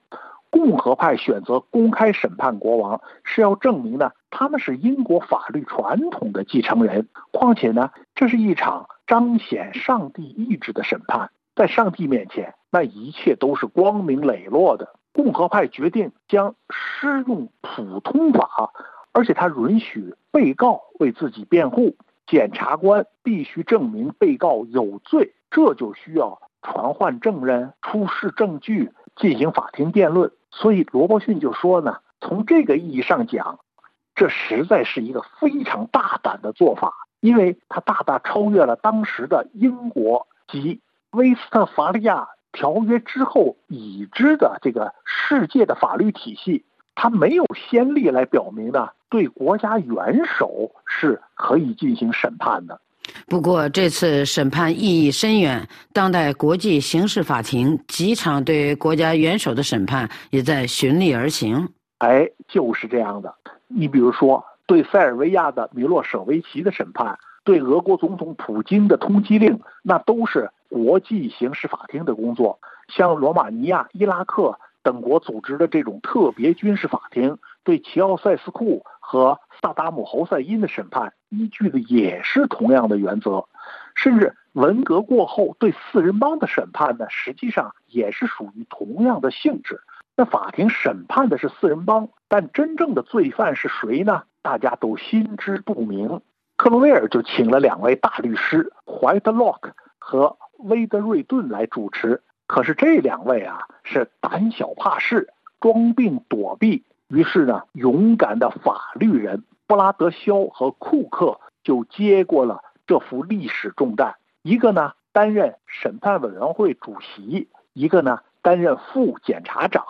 共和派选择公开审判国王，是要证明呢，他们是英国法律传统的继承人。况且呢，这是一场彰显上帝意志的审判，在上帝面前，那一切都是光明磊落的。共和派决定将施用普通法，而且他允许被告为自己辩护。检察官必须证明被告有罪，这就需要传唤证人、出示证据、进行法庭辩论。所以罗伯逊就说呢，从这个意义上讲，这实在是一个非常大胆的做法，因为它大大超越了当时的英国及威斯特伐利亚条约之后已知的这个世界的法律体系。它没有先例来表明呢，对国家元首是可以进行审判的。不过这次审判意义深远，当代国际刑事法庭几场对国家元首的审判也在循例而行。哎，就是这样的。你比如说，对塞尔维亚的米洛舍维奇的审判，对俄国总统普京的通缉令，那都是国际刑事法庭的工作。像罗马尼亚、伊拉克。等国组织的这种特别军事法庭对齐奥塞斯库和萨达姆侯赛因的审判，依据的也是同样的原则。甚至文革过后对四人帮的审判呢，实际上也是属于同样的性质。那法庭审判的是四人帮，但真正的罪犯是谁呢？大家都心知肚明。克伦威尔就请了两位大律师怀特洛克和威德瑞顿来主持。可是这两位啊是胆小怕事、装病躲避，于是呢，勇敢的法律人布拉德肖和库克就接过了这副历史重担。一个呢担任审判委员会主席，一个呢担任副检察长，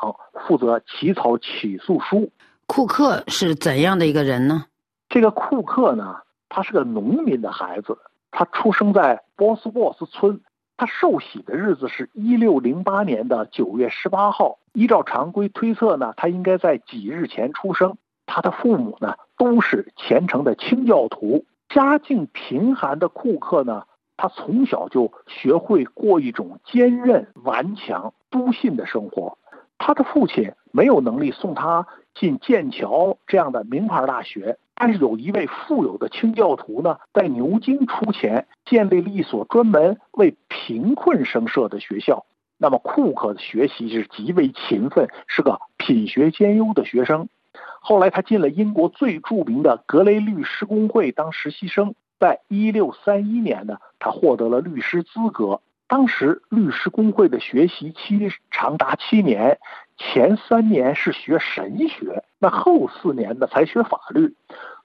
负责起草起诉书。库克是怎样的一个人呢？这个库克呢，他是个农民的孩子，他出生在波斯沃斯村。他受洗的日子是一六零八年的九月十八号。依照常规推测呢，他应该在几日前出生。他的父母呢都是虔诚的清教徒。家境贫寒的库克呢，他从小就学会过一种坚韧顽强、笃信的生活。他的父亲没有能力送他进剑桥这样的名牌大学。但是有一位富有的清教徒呢，在牛津出钱建立了一所专门为贫困生设的学校。那么库克的学习是极为勤奋，是个品学兼优的学生。后来他进了英国最著名的格雷律师工会当实习生。在一六三一年呢，他获得了律师资格。当时律师工会的学习期长达七年，前三年是学神学，那后四年呢才学法律。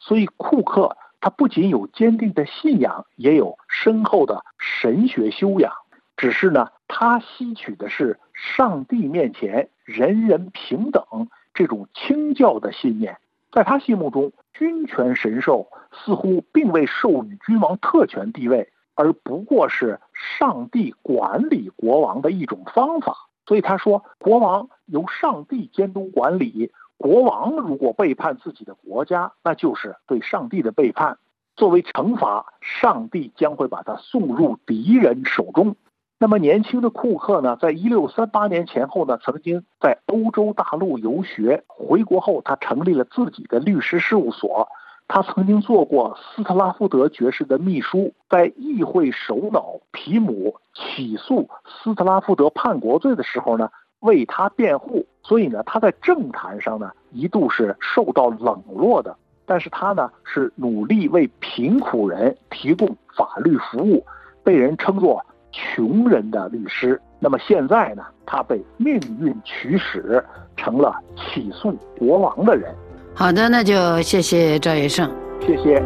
所以库克他不仅有坚定的信仰，也有深厚的神学修养。只是呢，他吸取的是上帝面前人人平等这种清教的信念。在他心目中，君权神授似乎并未授予君王特权地位。而不过是上帝管理国王的一种方法，所以他说，国王由上帝监督管理。国王如果背叛自己的国家，那就是对上帝的背叛。作为惩罚，上帝将会把他送入敌人手中。那么，年轻的库克呢，在一六三八年前后呢，曾经在欧洲大陆游学。回国后，他成立了自己的律师事务所。他曾经做过斯特拉夫德爵士的秘书，在议会首脑皮姆起诉斯特拉夫德叛国罪的时候呢，为他辩护。所以呢，他在政坛上呢一度是受到冷落的。但是他呢是努力为贫苦人提供法律服务，被人称作“穷人的律师”。那么现在呢，他被命运驱使，成了起诉国王的人。好的，那就谢谢赵医胜，谢谢。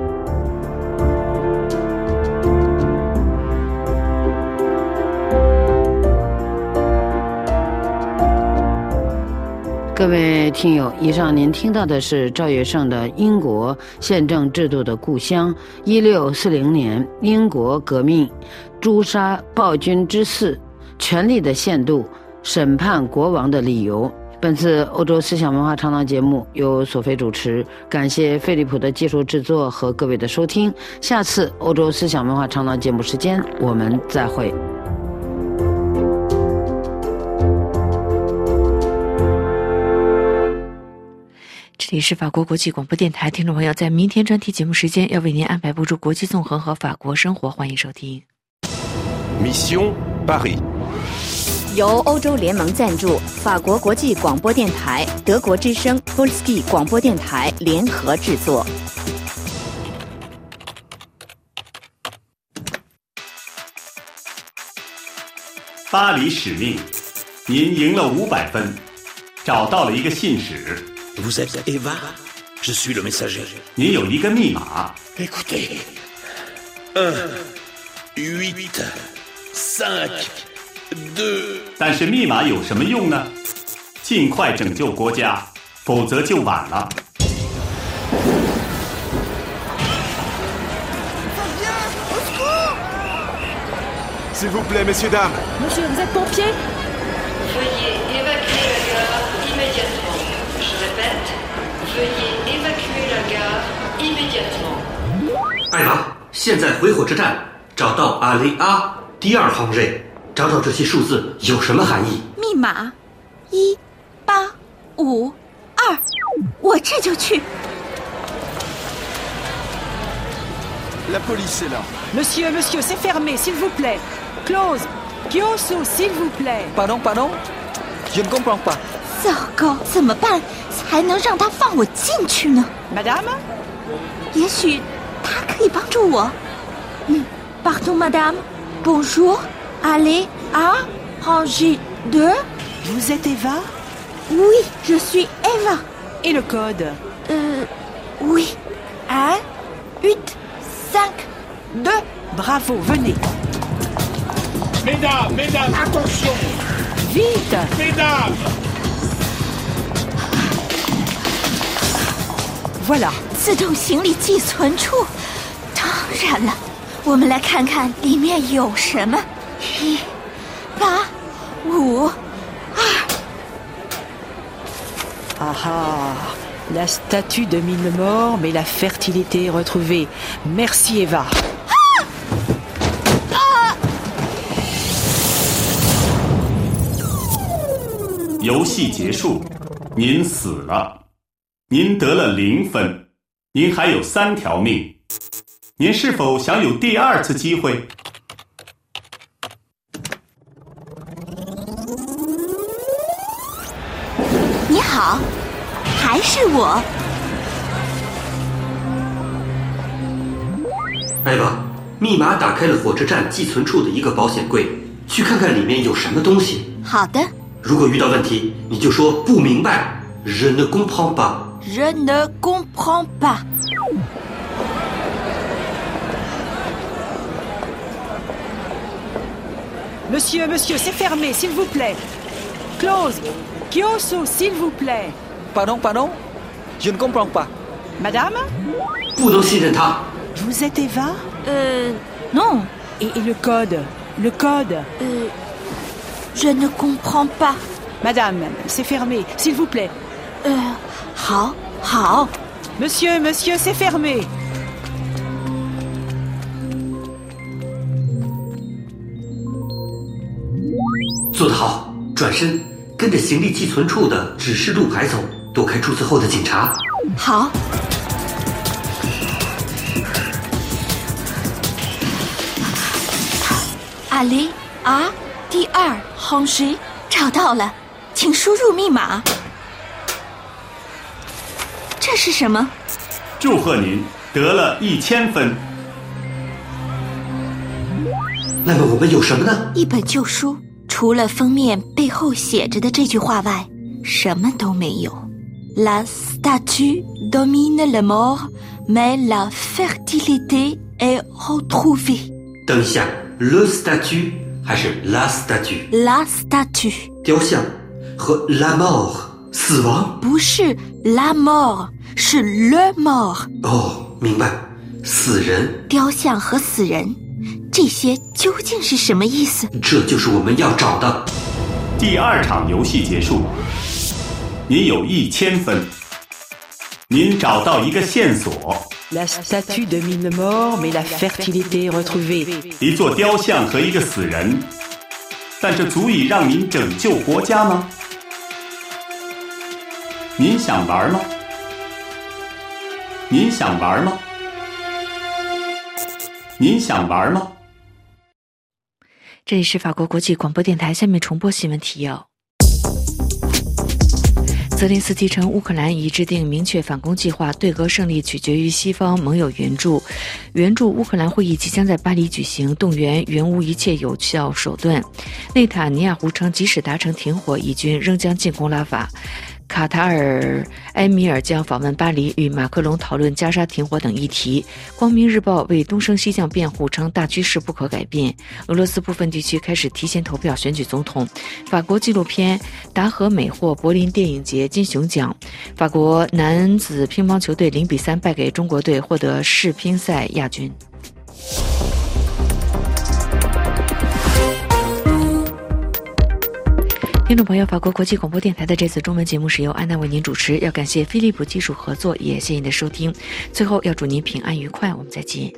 各位听友，以上您听到的是赵月胜的《英国宪政制度的故乡》，一六四零年英国革命，诛杀暴君之四，权力的限度，审判国王的理由。本次欧洲思想文化长廊节目由索菲主持，感谢飞利普的技术制作和各位的收听。下次欧洲思想文化长廊节目时间，我们再会。这里是法国国际广播电台，听众朋友，在明天专题节目时间要为您安排播出国际纵横和法国生活，欢迎收听。Mission Paris，由欧洲联盟赞助，法国国际广播电台、德国之声、波斯地广播电台联合制作。巴黎使命，您赢了五百分，找到了一个信使。Vous êtes Eva？Je suis le messager。您有一个密码。Écoutez，un，huit，cinq。但是密码有什么用呢？尽快拯救国家，否则就晚了。S'il vous plaît, messieurs, dames. Monsieur, vous êtes pompier Veuillez évacuer la gare immédiatement. Je répète, veuillez évacuer la gare immédiatement. 艾娃，现在回火车站，找到阿雷阿第二行位，找找这些数字有什么含义？密码一八五二，我这就去。La police est là. Monsieur, monsieur, c'est fermé, s'il vous plaît. Close. Kyosu, s'il vous plaît. Pardon, pardon Je ne comprends pas. 糟糕，怎么办才能让他放我进去呢 Madame 也许他可以帮助我。嗯，Pardon, madame. Bonjour. Allez à ranger deux. Vous êtes Eva Oui, je suis Eva. Et le code Euh, oui. Un, huit, cinq, deux. Bravo, venez. Mesdames, mesdames, attention Vite Mesdames Voilà. 自动行李寄存处。当然了，我们来看看里面有什么。 一、八、五、二。Ah ah La statue domine le mort, mais la fertilité est retrouvée. Merci Eva. 游戏结束，您死了，您得了零分，您还有三条命，您是否想有第二次机会？好，还是我。艾娃，密码打开了火车站寄存处的一个保险柜，去看看里面有什么东西。好的。如果遇到问题，你就说不明白，Je ne comprends pas。Je ne comprends pas。Monsieur, monsieur, c'est fermé, s'il vous plaît. Close Kyosu, s'il vous plaît Pardon, pardon? Je ne comprends pas. Madame? Vous êtes Eva? Euh. Non et, le code? Le code? Euh. Je ne comprends pas. Madame, c'est fermé, s'il vous plaît. Euh. Ha, ha. Monsieur, monsieur, c'est fermé. 转身跟着行李寄存处的指示路牌走，躲开注册后的警察。好。Allez à 第二 Hongshi 找到了，请输入密码。这是什么？祝贺您得了一千分。那么我们有什么呢？一本旧书，除了封面背后写着的这句话外，什么都没有。La statue domine le mort, mais la fertilité est retrouvée。等一下，le statue 还是 la statue？La statue 雕像和 la mort 死亡？不是 la mort，是 le mort。哦，明白，死人。雕像和死人，这些究竟是什么意思？这就是我们要找的。第二场游戏结束，您有一千分。您找到一个线索。La statue domine mort, mais la fertilité retrouvée. 一座雕像和一个死人，但这足以让您拯救国家吗？您想玩吗？您想玩吗？您想玩吗？这里是法国国际广播电台，下面重播新闻提要。泽连斯基称，乌克兰已制定明确反攻计划，对俄胜利取决于西方盟友援助。援助乌克兰会议即将在巴黎举行，动员援乌一切有效手段。内塔尼亚胡称，即使达成停火，以军仍将进攻拉法。卡塔尔埃米尔将访问巴黎，与马克龙讨论加沙停火等议题。光明日报为东升西降辩护，称大趋势不可改变。俄罗斯部分地区开始提前投票选举总统。法国纪录片《达和美》获柏林电影节金熊奖。法国男子乒乓球队零比三败给中国队，获得世乒赛亚军。听众朋友法国国际广播电台的这次中文节目是由安娜为您主持要感谢飞利浦技术合作也谢谢您的收听。最后要祝您平安愉快我们再见。